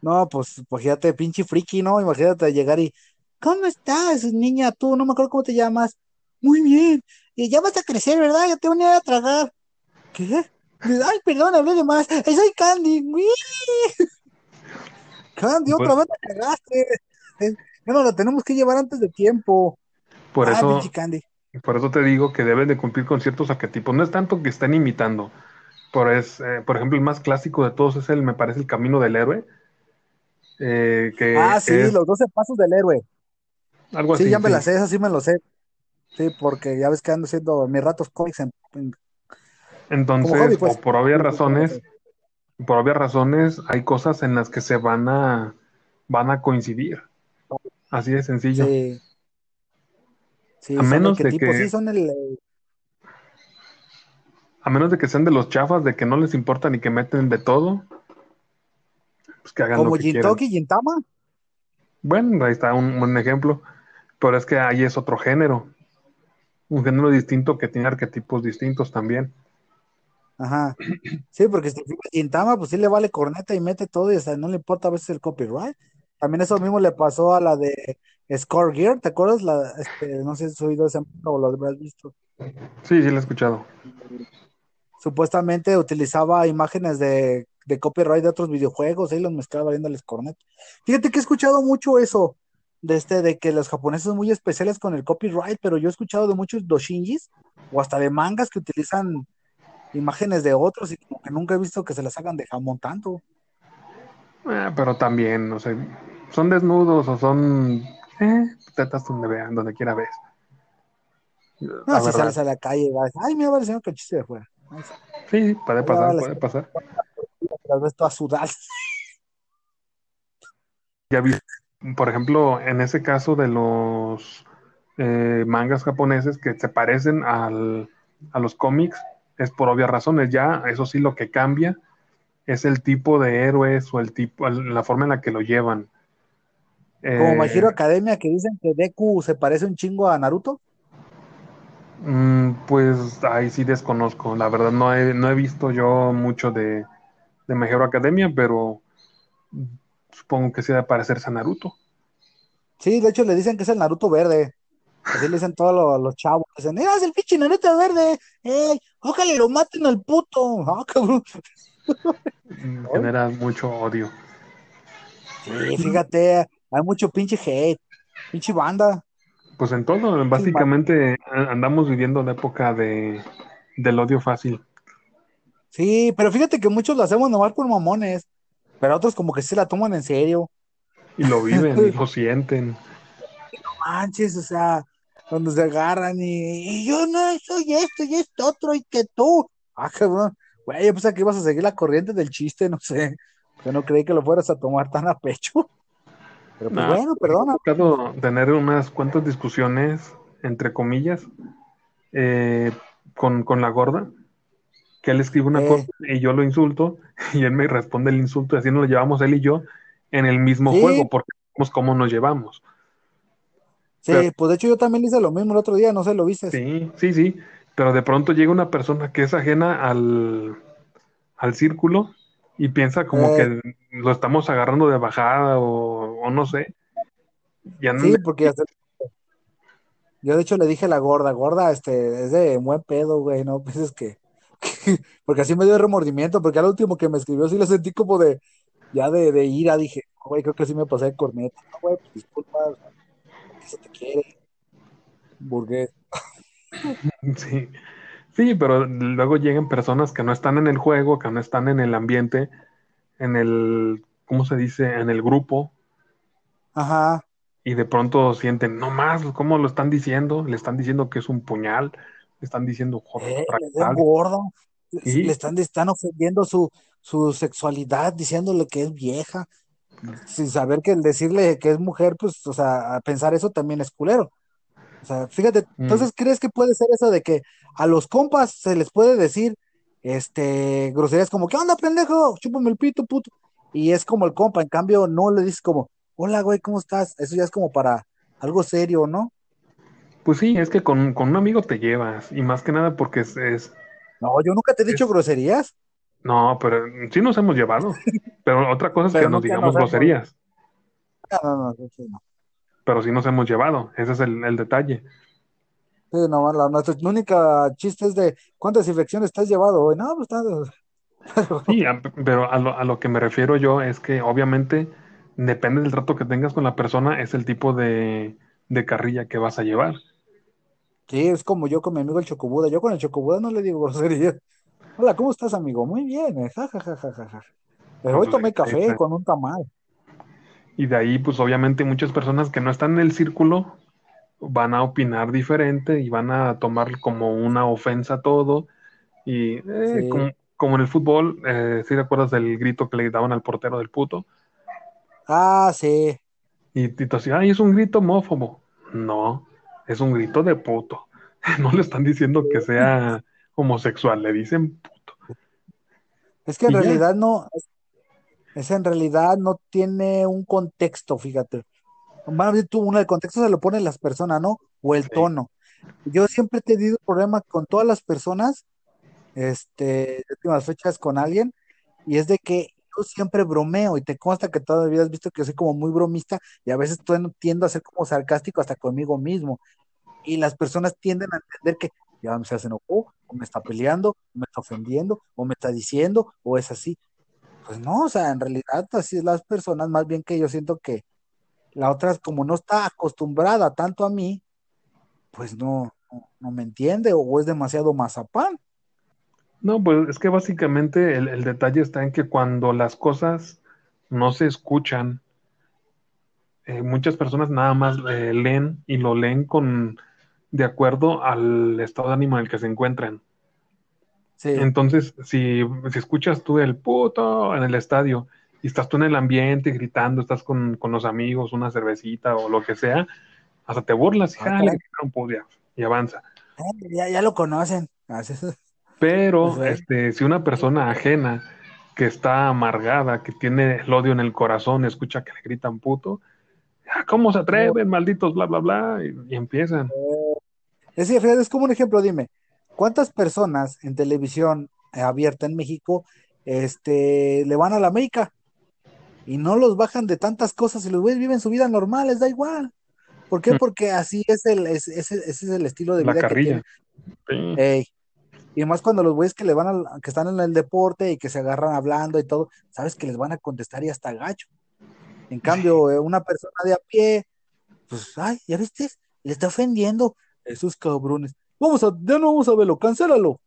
S1: No, pues, pues ya te pinche friki, ¿no? Imagínate llegar y, ¿cómo estás, niña? Tú, no me acuerdo cómo te llamas. Muy bien. Y ya vas a crecer, ¿verdad? Ya te voy a, a tragar. ¿Qué? Ay, perdón, hablé de más. Soy Candy. Candy, otra vez te cagaste. Bueno, la tenemos que llevar antes de tiempo.
S2: Por eso, por eso te digo que deben de cumplir con ciertos arquetipos. No es tanto que estén imitando. Por, es, eh, por ejemplo, el más clásico de todos es el, me parece, el camino del héroe. Eh, que
S1: ah, sí, los 12 pasos del héroe. Algo así. Sí, ya me las sé, eso sí me lo sé. Sí, porque ya ves que ando haciendo mis ratos cómics en,
S2: Entonces, pues. por obvias razones, por obvias razones, hay cosas en las que se van a van a coincidir. Así de sencillo.
S1: Sí. a menos de que son el...
S2: a menos de que sean de los chafas, de que no les importa ni que meten de todo,
S1: pues que hagan Como lo que Jintoki y Gintama.
S2: Bueno, ahí está un buen ejemplo. Pero es que ahí es otro género. Un género distinto que tiene arquetipos distintos también.
S1: Ajá. Sí, porque si Gintama, pues sí le vale corneta y mete todo y hasta no le importa a veces el copyright. También eso mismo le pasó a la de Score Gear, ¿te acuerdas? La, este, no sé si has oído ese o lo habrás visto.
S2: Sí, sí, lo he escuchado.
S1: Supuestamente utilizaba imágenes de de copyright de otros videojuegos, ahí los mezclaba valiéndoles cornet. Fíjate que he escuchado mucho eso, de este, de que los japoneses son muy especiales con el copyright, pero yo he escuchado de muchos doshinjis, o hasta de mangas que utilizan imágenes de otros y como que nunca he visto que se las hagan de jamón tanto.
S2: Eh, pero también, no sé, son desnudos o son eh, tetas donde vean, donde quiera ves.
S1: No, si sales a la calle, vas, ay, mira, va el señor cachiste de fuera.
S2: Sí, puede pasar, puede pasar
S1: tal vez todas sudadas.
S2: Ya vi, por ejemplo, en ese caso de los eh, mangas japoneses que se parecen al, a los cómics, es por obvias razones. Ya, eso sí, lo que cambia es el tipo de héroes o el tipo, la forma en la que lo llevan.
S1: Como eh, Academia que dicen que Deku se parece un chingo a Naruto.
S2: Mm, pues ahí sí desconozco. La verdad no he, no he visto yo mucho de, de Mejor Academia, pero supongo que sea para parecerse a Naruto.
S1: Sí, de hecho le dicen que es el Naruto verde. Así le dicen todos los, chavos. Dicen, ¡eh, es el pinche Naruto verde! ¡Ey! ¡Ojalá lo maten al puto! ¡Ah, cabrón!
S2: Genera mucho odio.
S1: Sí, fíjate, hay mucho pinche hate, pinche banda.
S2: Pues en todo, básicamente andamos viviendo la época de, del odio fácil.
S1: Sí, pero fíjate que muchos lo hacemos nomás por mamones, pero otros como que se la toman en serio.
S2: Y lo viven, y lo sienten.
S1: No manches, o sea, cuando se agarran y, yo no soy esto y esto otro y que tú. Ah, cabrón. Güey, yo pensé que ibas a seguir la corriente del chiste, no sé. Yo no creí que lo fueras a tomar tan a pecho. Pero pues bueno, perdona.
S2: Me ha tener unas cuantas discusiones, entre comillas, eh, con, con la gorda que él escribe una cosa y yo lo insulto y él me responde el insulto y así nos llevamos él y yo en el mismo juego porque sabemos cómo nos llevamos.
S1: Sí, pues de hecho yo también hice lo mismo el otro día, no sé, lo viste.
S2: Sí, sí, sí, pero de pronto llega una persona que es ajena al, al círculo y piensa como que eh. lo estamos agarrando de bajada o, no sé.
S1: sí, porque yo de hecho le dije a la gorda, gorda, este, es de buen pedo, güey, no pienses que porque así me dio remordimiento, porque al último que me escribió sí le sentí como de, ya de, de ira dije, güey, creo que sí me pasé de corneta. No, güey, pues disculpa, o sea, ¿qué se te quiere? Burgués.
S2: Sí, sí, pero luego llegan personas que no están en el juego, que no están en el ambiente, en el, ¿cómo se dice? En el grupo,
S1: Ajá.
S2: y de pronto sienten, no más, ¿cómo lo están diciendo? Le están diciendo que es un puñal, le están diciendo
S1: Eh,
S2: fractal,
S1: gordo. Le están, le están ofendiendo su, su sexualidad, diciéndole que es vieja, sin saber que el decirle que es mujer, pues, o sea, a pensar eso también es culero. O sea, fíjate,
S2: mm,
S1: entonces, ¿crees que puede ser eso de que a los compas se les puede decir, este, groserías como, ¿qué onda, pendejo? Chúpame el pito, puto. Y es como el compa, en cambio, no le dices como, hola, güey, ¿cómo estás? Eso ya es como para algo serio, ¿no?
S2: pues sí, es que con, con un amigo te llevas, y más que nada porque es, es,
S1: No, yo nunca te he dicho
S2: es-
S1: groserías,
S2: no, pero sí nos hemos llevado, pero otra cosa es que nos digamos groserías,
S1: no, no, no, sí, sí, no.
S2: pero sí nos hemos llevado, ese es el, el detalle.
S1: Sí, no, la, nuestra única chiste es de, ¿cuántas infecciones te has llevado hoy? No, pues, está,
S2: Sí, a- pero a lo, a lo que me refiero yo es que obviamente depende del trato que tengas con la persona, es el tipo de, de carrilla que vas a llevar.
S1: Sí, es como yo con mi amigo el Chocobuda. Yo con el Chocobuda no le digo groserías. Hola, ¿cómo estás, amigo? Muy bien, eh, ja, ja, ja, ja, ja, ja. Pero hoy
S2: Pues,
S1: tomé café
S2: esa-
S1: con un tamal.
S2: y de ahí, pues obviamente muchas personas que no están en el círculo van a opinar diferente y van a tomar como una ofensa todo. Y eh,
S1: Sí.
S2: como, como en el fútbol, eh, ¿sí te acuerdas del grito que le daban al portero del puto?
S1: Ah, sí.
S2: Y Tito decía, ay, es un grito homófobo. No, es un grito de puto. No le están diciendo que sea homosexual, le dicen puto.
S1: Es que en
S2: ya.
S1: realidad no, es, en realidad no tiene un contexto, fíjate. Más bien tú, uno, el contexto se lo ponen las personas, ¿no? O el
S2: Sí.
S1: tono. Yo siempre he tenido problemas con todas las personas, este, últimas fechas con alguien, y es de que yo siempre bromeo, y te consta que todavía has visto que soy como muy bromista, y a veces tiendo a ser como sarcástico hasta conmigo mismo, y las personas tienden a entender que ya se se enojó, o me está peleando, o me está ofendiendo, o me está diciendo, o es así. Pues no, o sea, en realidad así es las personas, más bien que yo siento que la otra, como no está acostumbrada tanto a mí, pues no, no, me entiende o es demasiado mazapán.
S2: No, pues es que básicamente el, el detalle está en que cuando las cosas no se escuchan, eh, muchas personas nada más eh, leen y lo leen con de acuerdo al estado de ánimo en el que se encuentran.
S1: Sí,
S2: Entonces, si, si escuchas tú el puto en el estadio y estás tú en el ambiente gritando, estás con, con los amigos, una cervecita o lo que sea, hasta te burlas y
S1: ah,
S2: "Ah, le
S1: caray,
S2: gritaron puto", ya, y avanza.
S1: eh, ya, ya lo conocen. Pues,
S2: Pero
S1: eh,
S2: este, si una persona ajena que está amargada, que tiene el odio en el corazón, escucha que le gritan puto, "Ah, ¿cómo se atreven, malditos, bla, bla, bla? Y, y empiezan.
S1: Es, fíjate, es como un ejemplo, dime, ¿cuántas personas en televisión eh, abierta en México este, le van a la América y no los bajan de tantas cosas y los güeyes viven su vida normal, les da igual? ¿Por qué?
S2: Mm,
S1: Porque así es el, es- ese, ese es el estilo de
S2: La
S1: vida que tienen.
S2: carrilla. Sí.
S1: Ey, Y más cuando los güeyes que le van al, que están en el deporte y que se agarran hablando y todo, sabes que les van a contestar y hasta gacho. En cambio, eh, una persona de a pie, pues, ay, ¿ya viste? Le está ofendiendo. Esos cabrones. Vamos a, ya no vamos a verlo, cancélalo.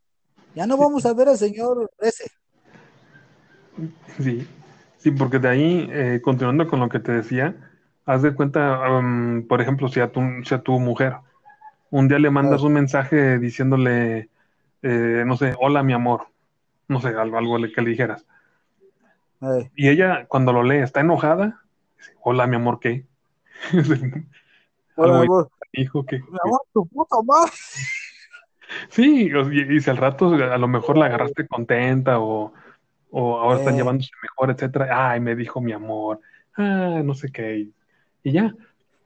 S1: Ya no vamos a ver al señor ese.
S2: Sí, sí, porque de ahí, eh, continuando con lo que te decía, haz de cuenta, um, por ejemplo, si a tu, si a tu mujer un día le mandas un mensaje diciéndole, eh, no sé, hola mi amor, no sé, algo, algo que le dijeras,
S1: eh,
S2: y ella cuando lo lee está enojada, dice, hola mi amor, ¿qué?
S1: hola,
S2: hijo que,
S1: Mi amor, tu puta madre.
S2: sí, y, y si al rato a lo mejor la agarraste contenta o, o ahora están
S1: Eh,
S2: llevándose mejor, etcétera, ay, me dijo mi amor, ah, no sé qué, y, y ya.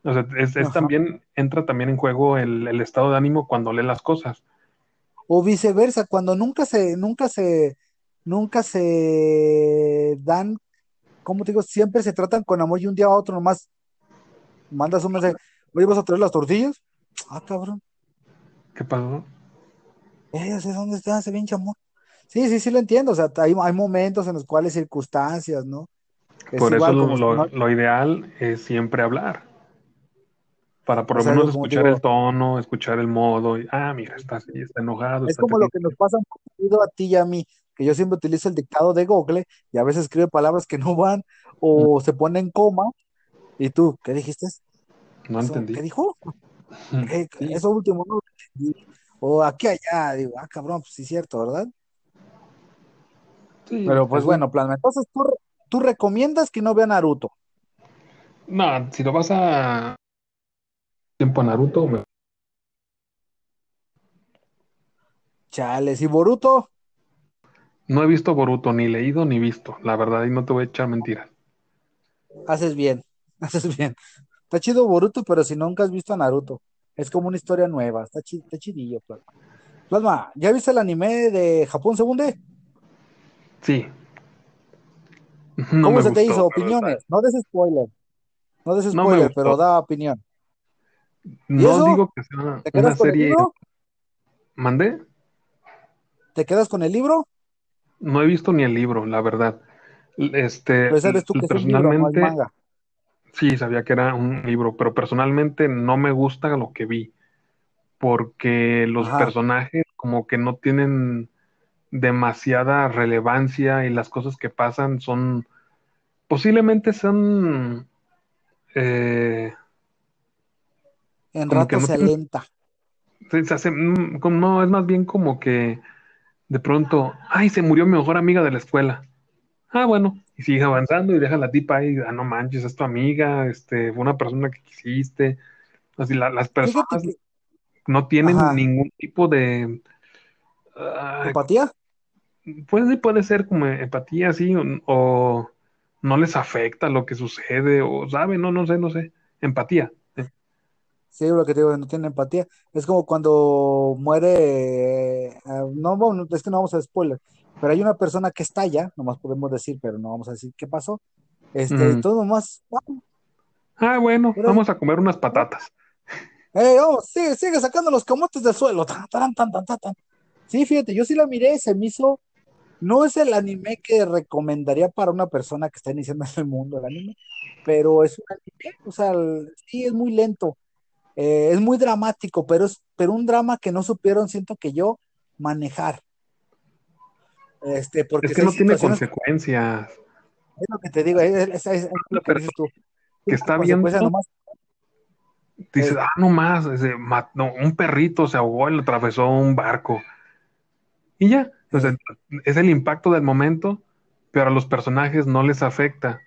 S2: O sea, es, también, entra también en juego el, el estado de ánimo cuando lee las cosas.
S1: O viceversa, cuando nunca se, nunca se, nunca se dan, ¿cómo te digo? Siempre se tratan con amor y un día a otro nomás mandas un mensaje, oye, ¿vas a traer las tortillas? Ah, cabrón,
S2: ¿Qué pasó?
S1: eh, ya sé dónde está ese pinche amor. Sí, sí, sí lo entiendo, o sea, hay, hay momentos en los cuales circunstancias, ¿no? Es
S2: Por eso
S1: igual
S2: lo, ideal es siempre hablar. Para por
S1: o
S2: lo
S1: sea,
S2: menos escuchar
S1: digo,
S2: el tono, escuchar el modo. y, ah, mira, está así, está enojado,
S1: es
S2: está
S1: como lo que nos pasa un poquito a ti y a mí, que yo siempre utilizo el dictado de Google y a veces escribe palabras que no van o se pone en coma y tú, ¿qué dijiste?
S2: No
S1: Eso,
S2: entendí.
S1: ¿qué dijo? ¿Qué-
S2: Sí,
S1: Eso último no lo entendí. O aquí allá, digo, ah, cabrón, pues sí es cierto, ¿verdad?
S2: sí,
S1: Pero pues bueno, plan, entonces tú, tú recomiendas que no vea Naruto.
S2: No, si lo vas a tiempo a Naruto, me-
S1: Chales, y Boruto,
S2: no he visto Boruto, ni leído ni visto, la verdad, y no te voy a echar mentiras.
S1: haces bien, haces bien. Está chido Boruto, pero si nunca has visto a Naruto, es como una historia nueva, está, chi- está chidillo, Plasma. Plasma, ¿ya viste el anime de Japón se hunde?
S2: Sí. No
S1: ¿Cómo se te hizo? Opiniones, no des spoiler, no des spoiler, pero da opinión.
S2: verdad.
S1: ¿Y
S2: No digo que sea
S1: ¿Te
S2: una
S1: quedas con el
S2: serie.
S1: libro?
S2: ¿Mandé?
S1: ¿Te quedas con el libro?
S2: No he visto ni el libro, la verdad. Este,
S1: Pues sabes tú que es un libro, no es
S2: personalmente,
S1: manga.
S2: Sí, sabía que era un libro, pero personalmente no me gusta lo que vi, porque los
S1: Ajá.
S2: personajes como que no tienen demasiada relevancia y las cosas que pasan son, posiblemente son, eh,
S1: En rato
S2: no
S1: se alenta.
S2: se, se hace, mm, no, es más bien como que de pronto, ay, se murió mi mejor amiga de la escuela. Ah, bueno, y sigue avanzando y deja la tipa ahí, ah, no manches, es tu amiga, este, fue una persona que quisiste. Así, la- las personas
S1: que,
S2: no tienen
S1: ajá,
S2: ningún tipo de, ah,
S1: empatía.
S2: pues sí puede ser como empatía, sí, o, o no les afecta lo que sucede, o saben, no, no sé, no sé, empatía. eh.
S1: Sí, lo que te digo, no tiene empatía. Es como cuando muere, eh, no, bueno, es que no vamos a spoiler, pero hay una persona que estalla, nomás podemos decir, pero no vamos a decir qué pasó. Este,
S2: Mm.
S1: todo nomás,
S2: Ah, bueno,
S1: pero,
S2: vamos a comer unas patatas.
S1: eh, oh, sigue, sigue sacando los camotes del suelo. Tan, tan, tan, tan, tan, tan. Sí, fíjate, yo sí la miré, se me hizo, no es el anime que recomendaría para una persona que está iniciando en el mundo el anime, pero es un anime, o sea, el- sí es muy lento. Eh, es muy dramático, pero es pero un drama que no supieron, siento que yo, manejar. Este, porque
S2: Es que no tiene consecuencias.
S1: es lo que te digo, es, lo que dices
S2: persona
S1: tú.
S2: que
S1: Sí,
S2: está viendo,
S1: nomás.
S2: dices,
S1: eh,
S2: ah, no más, ese, ma- no, un perrito se ahogó y le atravesó un barco. Y ya, es el impacto del momento, pero a los personajes no les afecta.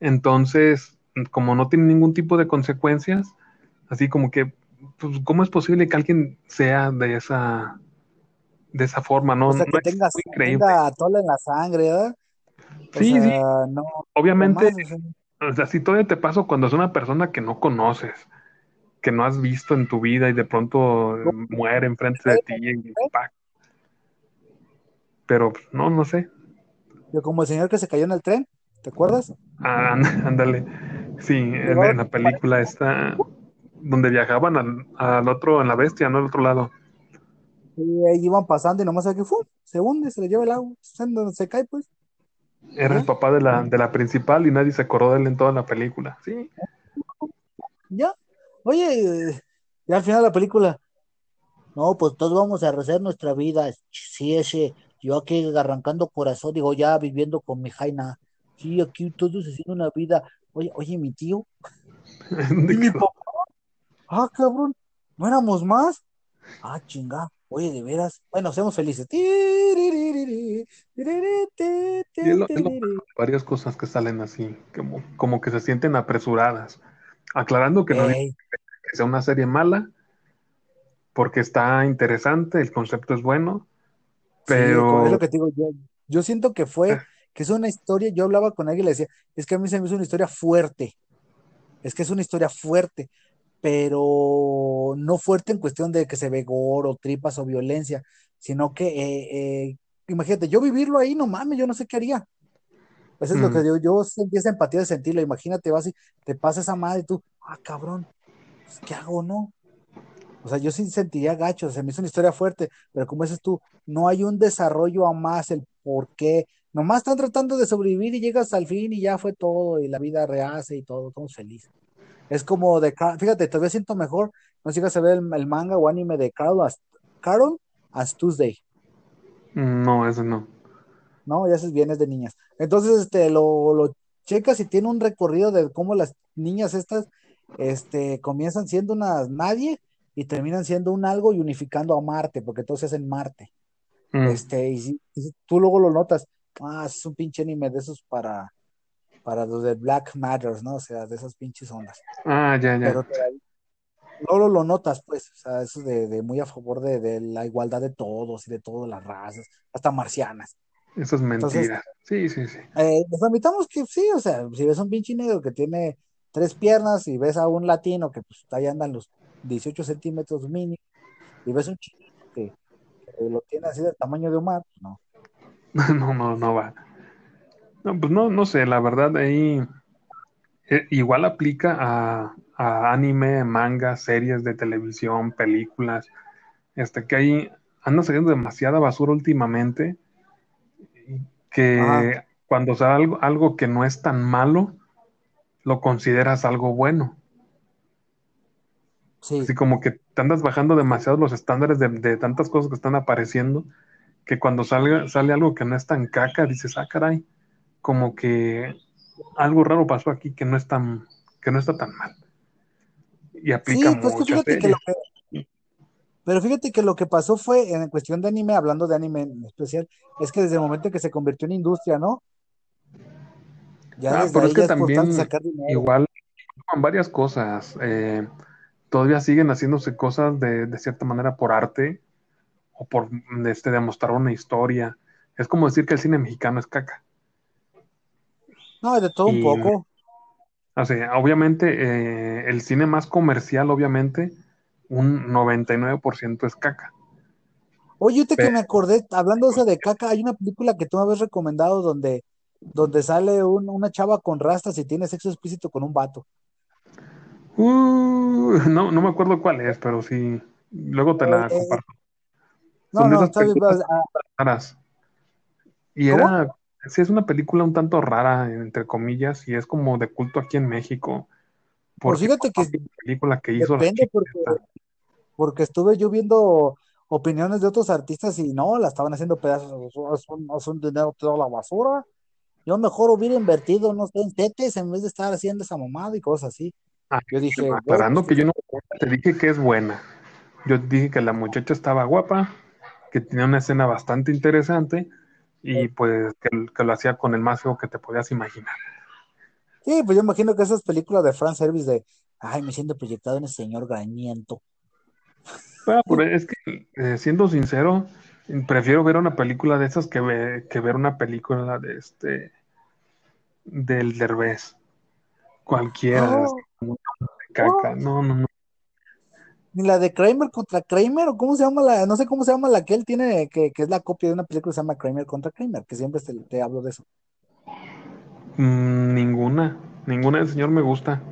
S2: Entonces, como no tiene ningún tipo de consecuencias, así como que, pues, ¿cómo es posible que alguien sea de esa, de esa forma? No,
S1: o sea,
S2: no
S1: que
S2: es
S1: tenga,
S2: muy creíble.
S1: tenga atole en la sangre, ¿verdad? O
S2: Sí, sí,
S1: sea, no,
S2: obviamente,
S1: nomás, o sea,
S2: si todavía te pasa cuando es una persona que no conoces, que no has visto en tu vida y de pronto eh, muere enfrente de ti, ¡pac! pero pues, no, no sé.
S1: yo como el señor que se cayó en el tren, ¿te acuerdas?
S2: Ah, ándale. Sí, en, en la película está donde viajaban al, al otro, en la bestia, ¿no? Al otro lado.
S1: Y ahí iban pasando y nomás que ¡fum! se hunde, se le lleva el agua, se, se cae pues,
S2: Era el
S1: ya,
S2: papá de la, de la principal y nadie se acordó de él en toda la película. Sí,
S1: ya. Oye, eh, y al final de la película, No, pues todos vamos a rehacer nuestra vida. Sí, ese, yo aquí arrancando corazón, digo, ya viviendo con mi Jaina. Sí, aquí todos haciendo una vida. Oye, oye, mi tío,
S2: ¿De
S1: y mi papá, ah, cabrón, ¿no éramos más? Ah, chinga, oye, de veras. Bueno, seamos felices.
S2: Es lo, es varias cosas que salen así, como, como que se sienten apresuradas. Aclarando que no que sea una serie mala, porque está interesante, el concepto es bueno,
S1: sí, es es lo
S2: pero
S1: que te digo yo. Yo siento que fue, que es una historia, yo hablaba con alguien y le decía, es que a mí se me hizo una historia fuerte. Es que es una historia fuerte, pero no fuerte en cuestión de que se ve gore o tripas o violencia, sino que, eh, eh, imagínate, yo vivirlo ahí, no mames, yo no sé qué haría. Eso es lo que
S2: mm,
S1: yo, yo sentí esa empatía de sentirlo. Imagínate, vas y te pasa esa madre y tú, ah, cabrón, pues, ¿qué hago, no? O sea, yo sí sentiría gacho, se me hizo una historia fuerte, pero como dices tú, no hay un desarrollo a más, el por qué, Nomás están tratando de sobrevivir y llegas al fin y ya fue todo, y la vida rehace y todo, estamos felices. Es como de, fíjate, todavía siento mejor, no sé si llegas a ver el, el manga o anime de Carol as, Carol as Tuesday,
S2: No, ese no.
S1: ¿no? Ya es de niñas. Entonces, este, lo, lo checas y tiene un recorrido de cómo las niñas estas, este, comienzan siendo unas nadie y terminan siendo un algo y unificando a Marte, porque se hacen Marte.
S2: Mm.
S1: Este, y tú luego lo notas, ah, es un pinche anime de esos para, para los de Black Matters, ¿no? O sea, de esas pinches ondas.
S2: Ah, ya, ya.
S1: Pero te- luego lo notas, pues, o sea, eso de, de muy a favor de, de la igualdad de todos y de todas las razas, hasta marcianas.
S2: Eso es
S1: Entonces,
S2: mentira. Sí, sí, sí.
S1: eh, nos admitamos que sí, o sea, si ves a un pinche negro que tiene tres piernas y ves a un latino que pues ahí andan los 18 centímetros mínimo y ves un chino que, que lo tiene así del tamaño de Omar, pues, no.
S2: No, no, no va. No, pues no, no sé, la verdad ahí eh, igual aplica a, a anime, manga, series de televisión, películas, este que ahí anda saliendo demasiada basura últimamente, que cuando sale algo, algo que no es tan malo, lo consideras algo bueno.
S1: sí.
S2: Así como que te andas bajando demasiado los estándares de, de tantas cosas que están apareciendo, que cuando sale, sale algo que no es tan caca, dices, ah, caray, como que algo raro pasó aquí que no es tan, que no está tan mal. Y aplica
S1: Sí, pues que
S2: mucho a
S1: fíjate que lo
S2: series.
S1: que, pero fíjate que lo que pasó fue en cuestión de anime, hablando de anime en especial, es que desde el momento en que se convirtió en industria, ¿no? Ya
S2: Ah, pero es que
S1: es
S2: también
S1: sacar
S2: igual con varias cosas. eh, todavía siguen haciéndose cosas de, de cierta manera por arte o por este, demostrar una historia. Es como decir que el cine mexicano es caca.
S1: No, de todo un poco.
S2: o sea, obviamente, eh, el cine más comercial, obviamente, un 99% es caca.
S1: Oye, ahorita que me acordé, hablando de eso de caca, hay una película que tú me habías recomendado donde, donde sale un- una chava con rastas y tiene sexo explícito con un vato.
S2: uh, no, no me acuerdo cuál es, pero sí, luego te la
S1: eh,
S2: comparto.
S1: no,
S2: Son
S1: no,
S2: esas
S1: está bien.
S2: Y
S1: ¿Cómo?
S2: era, sí, es una película un tanto rara, entre comillas, y es como de culto aquí en México,
S1: Pues
S2: porque
S1: fíjate
S2: fue
S1: que
S2: la película que hizo
S1: depende porque, porque estuve yo viendo opiniones de otros artistas y no, la estaban haciendo pedazos, es un, es un dinero toda la basura. Yo mejor hubiera invertido, no sé, en tetes en vez de estar haciendo esa mamada y cosas así.
S2: Ah,
S1: Yo dije, güey, pues
S2: aclarando que yo no te dije que es buena. Yo dije que la muchacha estaba guapa, que tenía una escena bastante interesante y pues que, que lo hacía con el más feo que te podías imaginar.
S1: sí, pues yo imagino que esas películas de fan service de, ay, me siento proyectado en ese señor grañiento.
S2: Ah, pero es que, eh, siendo sincero, prefiero ver una película de esas que, ve- que ver una película de este del Derbez. Cualquiera,
S1: Oh,
S2: de
S1: oh.
S2: No, no, no.
S1: Ni la de Kramer contra Kramer, o cómo se llama la, no sé cómo se llama la que él tiene, que, que es la copia de una película que se llama Kramer contra Kramer, que siempre te, te hablo de eso.
S2: Mm, ninguna, ninguna del señor me gusta.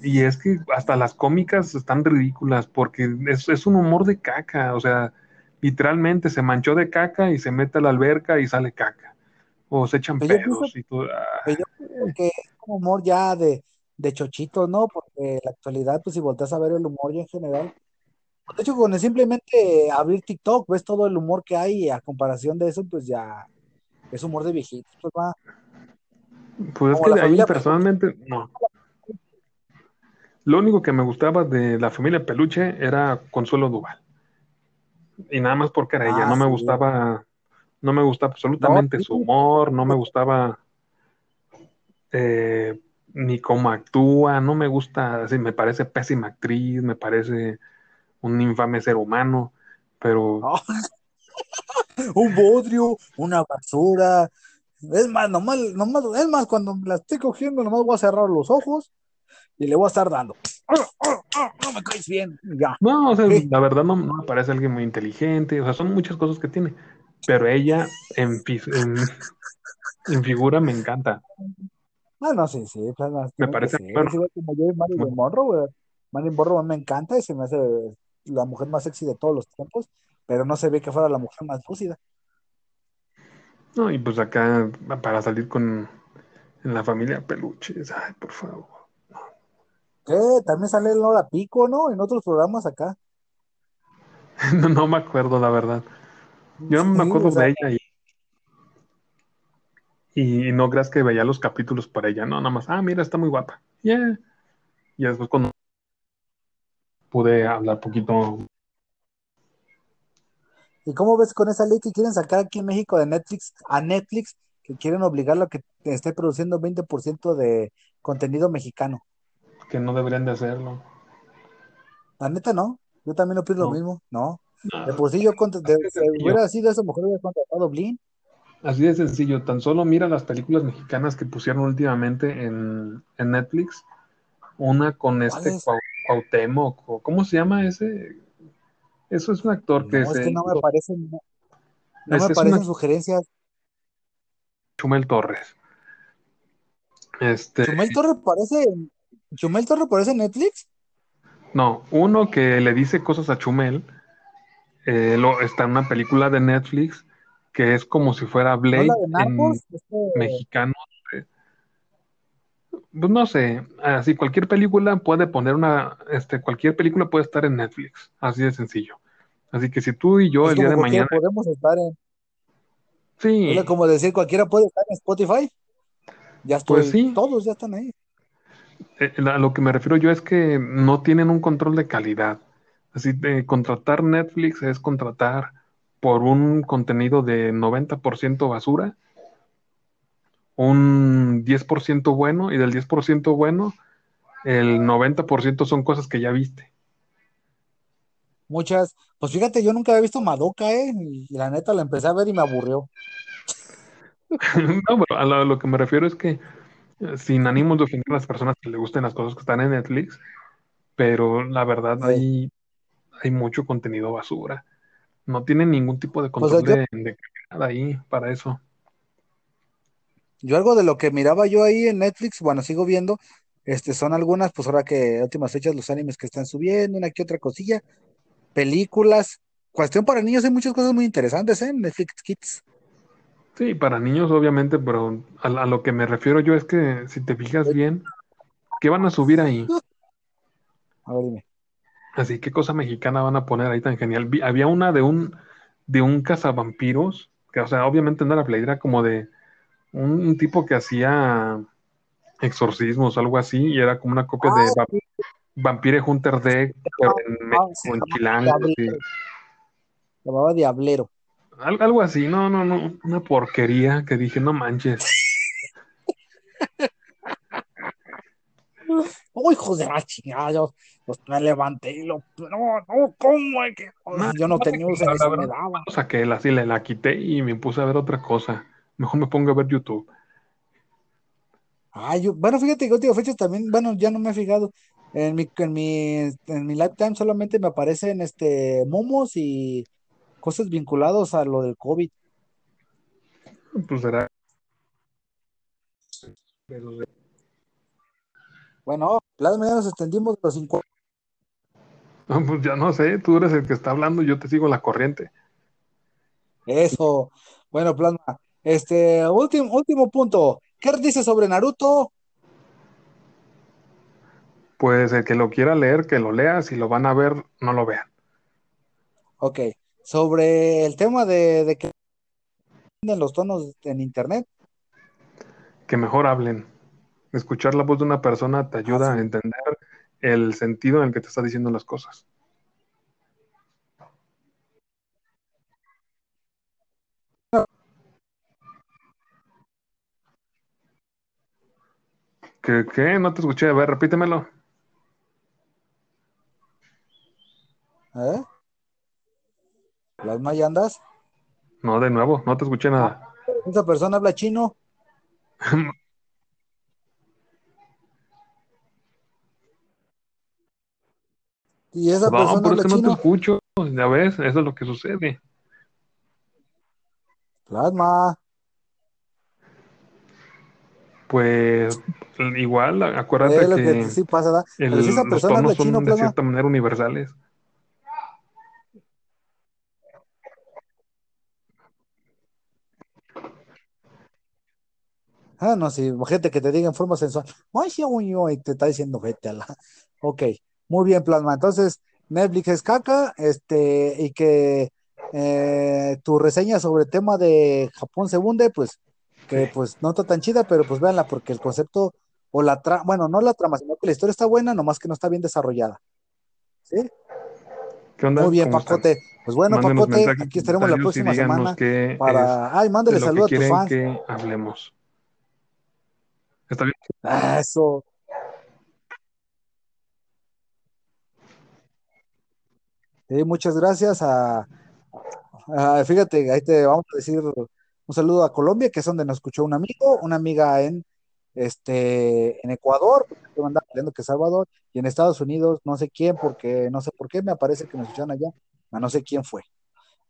S2: Y es que hasta las cómicas están ridículas porque es, es un humor de caca. O sea, literalmente se manchó de caca y se mete a la alberca y sale caca. O se echan
S1: pienso,
S2: pedos y todo.
S1: pero yo pienso que es como humor ya de, de chochito, ¿no? Porque en la actualidad, pues si volteas a ver el humor ya en general, de hecho, con el simplemente abrir TikTok, ves todo el humor que hay y a comparación de eso, pues ya es humor de viejitos, pues va,
S2: Pues es que de ahí
S1: Peluche.
S2: personalmente, no. Lo único que me gustaba de la familia Peluche era Consuelo Duval. Y nada más porque era ella.
S1: Ah,
S2: No me gustaba, no me gustaba
S1: No,
S2: absolutamente
S1: sí,
S2: su humor, no me gustaba eh, ni cómo actúa, no me gusta, así, me parece pésima actriz, me parece un infame ser humano, pero
S1: un bodrio, una basura. Es más, nomás, nomás, es más, cuando la estoy cogiendo, nomás voy a cerrar los ojos y le voy a estar dando. No me caes bien. Ya.
S2: no, o sea,
S1: Sí.
S2: la verdad no, no me parece alguien muy inteligente, o sea, son muchas cosas que tiene, pero ella en, en figura me encanta,
S1: Ah, no, sí, sí,
S2: me
S1: que
S2: parece, bueno,
S1: Es igual como yo y Marilyn Monroe, güey. Marilyn Monroe me encanta y se me hace la mujer más sexy de todos los tiempos, pero no se ve que fuera la mujer más lúcida.
S2: No, y pues acá para salir con en la familia peluches, ay, por favor.
S1: ¿Qué? También sale el Hora Pico, ¿no? En otros programas acá.
S2: No, no me acuerdo, la verdad. Yo no me
S1: Sí,
S2: acuerdo
S1: o sea,
S2: de ella y, y no creas que veía los capítulos para ella, no, nada más, ah, mira, está muy guapa. Yeah. Y después cuando pude hablar poquito,
S1: ¿y cómo ves con esa ley que quieren sacar aquí en México de Netflix a Netflix, que quieren obligarlo a que esté produciendo 20% de contenido mexicano?
S2: que no deberían de hacerlo.
S1: La neta, no. Yo también opino lo
S2: No,
S1: mismo, ¿no. De
S2: no,
S1: por sí yo, de,
S2: de
S1: hubiera sido esa mujer, hubiera contratado Blin.
S2: Así de sencillo. Tan solo mira las películas mexicanas que pusieron últimamente en, en Netflix. Una con
S1: ¿Cuál
S2: este
S1: es?
S2: Cuau- Cuauhtémoc, ¿cómo se llama ese? Eso es un actor que
S1: No, es que
S2: se
S1: no me parecen, no, no me
S2: es
S1: parecen sugerencias.
S2: Chumel Torres. Este,
S1: Chumel Torre parece, Chumel Torre parece en Netflix,
S2: no, uno que le dice cosas a Chumel, eh, lo, está en una película de Netflix que es como si fuera
S1: ¿no es la
S2: Blade
S1: de
S2: en?
S1: Este,
S2: mexicano. eh, Pues no sé, así cualquier película puede poner una, este, cualquier película puede estar en Netflix, así de sencillo. Así que si tú y yo
S1: es
S2: el día de mañana,
S1: podemos estar en,
S2: sí,
S1: como decir cualquiera puede estar en Spotify. Ya
S2: pues
S1: estoy,
S2: sí,
S1: todos ya están ahí.
S2: eh, a lo que me refiero yo es que no tienen un control de calidad. Así de contratar Netflix es contratar por un contenido de 90% basura, un 10% bueno, y del 10% bueno, el 90% son cosas que ya viste.
S1: Muchas, pues fíjate, yo nunca había visto Madoka, eh, y la neta la empecé a ver y me aburrió.
S2: No, pero a lo, a lo que me refiero es que eh, sin ánimos de ofender a las personas que le gusten las cosas que están en Netflix, pero la verdad hay, hay mucho contenido basura. No tienen ningún tipo de
S1: o sea,
S2: control
S1: yo,
S2: de, de ahí para eso.
S1: yo algo de lo que miraba yo ahí en Netflix, bueno, sigo viendo, este, son algunas, pues ahora que últimas fechas los animes que están subiendo, una que otra cosilla, películas, cuestión para niños, hay muchas cosas muy interesantes, ¿eh? en Netflix Kids.
S2: Sí, para niños obviamente, pero a, a lo que me refiero yo es que si te fijas bien, ¿qué van a subir ahí?
S1: A ver, dime.
S2: Así, ¿qué cosa mexicana van a poner ahí tan genial? Vi- había una de un, de un cazavampiros, que o sea, obviamente no era Blade, era como de un, un tipo que hacía exorcismos algo así, y era como una copia de
S1: Ah,
S2: Va- Vampire Hunter D, pero en México, en Chilango,
S1: llamaba Diablero.
S2: Al- algo así, no, no, no, una porquería que dije, no manches.
S1: ¡Oh, hijo de la chingada! Yo pues, me levanté y lo. No, no, ¿cómo es que.?
S2: No,
S1: Yo no tenía uso
S2: verdad,
S1: me daba.
S2: lo saqué, la, así la, la quité y me puse a ver otra cosa. Mejor me pongo a ver YouTube.
S1: Ah, yo, bueno, fíjate que últimas fechas también, bueno, ya no me he fijado. En mi, en mi, en mi lifetime solamente me aparecen este momos y cosas vinculadas a lo del COVID.
S2: Pues será.
S1: Bueno, plasma, ya nos extendimos los 50.
S2: Pues ya no sé, tú eres el que está hablando, yo te sigo la corriente.
S1: Eso. Bueno, plasma. Este, último, último punto. ¿Qué dice sobre Naruto?
S2: Pues el que lo quiera leer, que lo lea, si lo van a ver, no lo vean.
S1: Ok. Sobre el tema de, de que los tonos en internet.
S2: Que mejor hablen. Escuchar la voz de una persona te
S1: Ah,
S2: ayuda a entender el sentido en el que te está diciendo las cosas. ¿Qué, qué? No te escuché. A ver, repítemelo.
S1: ¿Eh? Plasma, ¿ya andas?
S2: No, de nuevo, no te escuché nada.
S1: esa persona habla chino y esa
S2: No,
S1: persona
S2: pero es que no te escucho. Ya ves, eso es lo que sucede.
S1: Plasma.
S2: Pues igual, acuérdate
S1: Es lo que
S2: que
S1: sí pasa, ¿verdad? Pero si
S2: el-
S1: esa
S2: los
S1: persona habla
S2: tonos
S1: chino,
S2: son de cierta manera universales.
S1: Ah, no, sí, gente que te diga en forma sensual, ay, sí, uy, uy", y te está diciendo, vete a la. Ok, muy bien, Plasma. Entonces, Netflix es caca, este, y que eh, tu reseña sobre el tema de Japón se hunde, pues, que pues no está tan chida, pero pues véanla, porque el concepto, o la trama, bueno, no la trama, sino que la historia está buena, nomás que no está bien desarrollada. ¿Sí?
S2: ¿Qué
S1: Muy
S2: onda?
S1: bien,
S2: ¿Cómo están?
S1: Pacote. Pues bueno,
S2: Mándenos
S1: Pacote,
S2: mensajes,
S1: aquí estaremos la próxima semana para. Ay, mándale
S2: lo que
S1: saludo a tus fans.
S2: que hablemos. ¿Está bien?
S1: Ah, Eso. Sí, muchas gracias a, a- fíjate, ahí te vamos a decir un saludo a Colombia, que es donde nos escuchó un amigo, una amiga en este en Ecuador, porque yo andaba peleando que Salvador, y en Estados Unidos, no sé quién, porque no sé por qué, me aparece que nos escuchan allá, a no sé quién fue.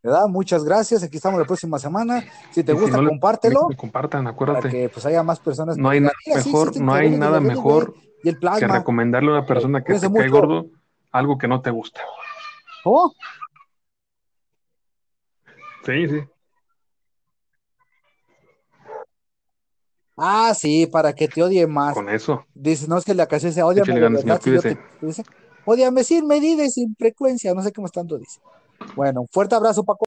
S1: ¿Verdad? Muchas gracias, aquí estamos la próxima semana. Si te
S2: Y si
S1: gusta,
S2: no
S1: compártelo
S2: que compartan,
S1: para
S2: acuérdate.
S1: que pues haya más personas
S2: No hay nada
S1: sí
S2: mejor, no hay nada mejor
S1: y el
S2: que recomendarle a una persona que
S1: cuídense
S2: te cae gordo algo que no te gusta.
S1: ¿Cómo?
S2: Sí, sí.
S1: Ah, sí, para que te odie más.
S2: Con eso.
S1: Dice, no es que la canción dice, de
S2: ganas,
S1: verdad,
S2: señor.
S1: si te, dice, ódiame sin medida y sin frecuencia, no sé cómo es tanto dice. Bueno, un fuerte abrazo, Paco.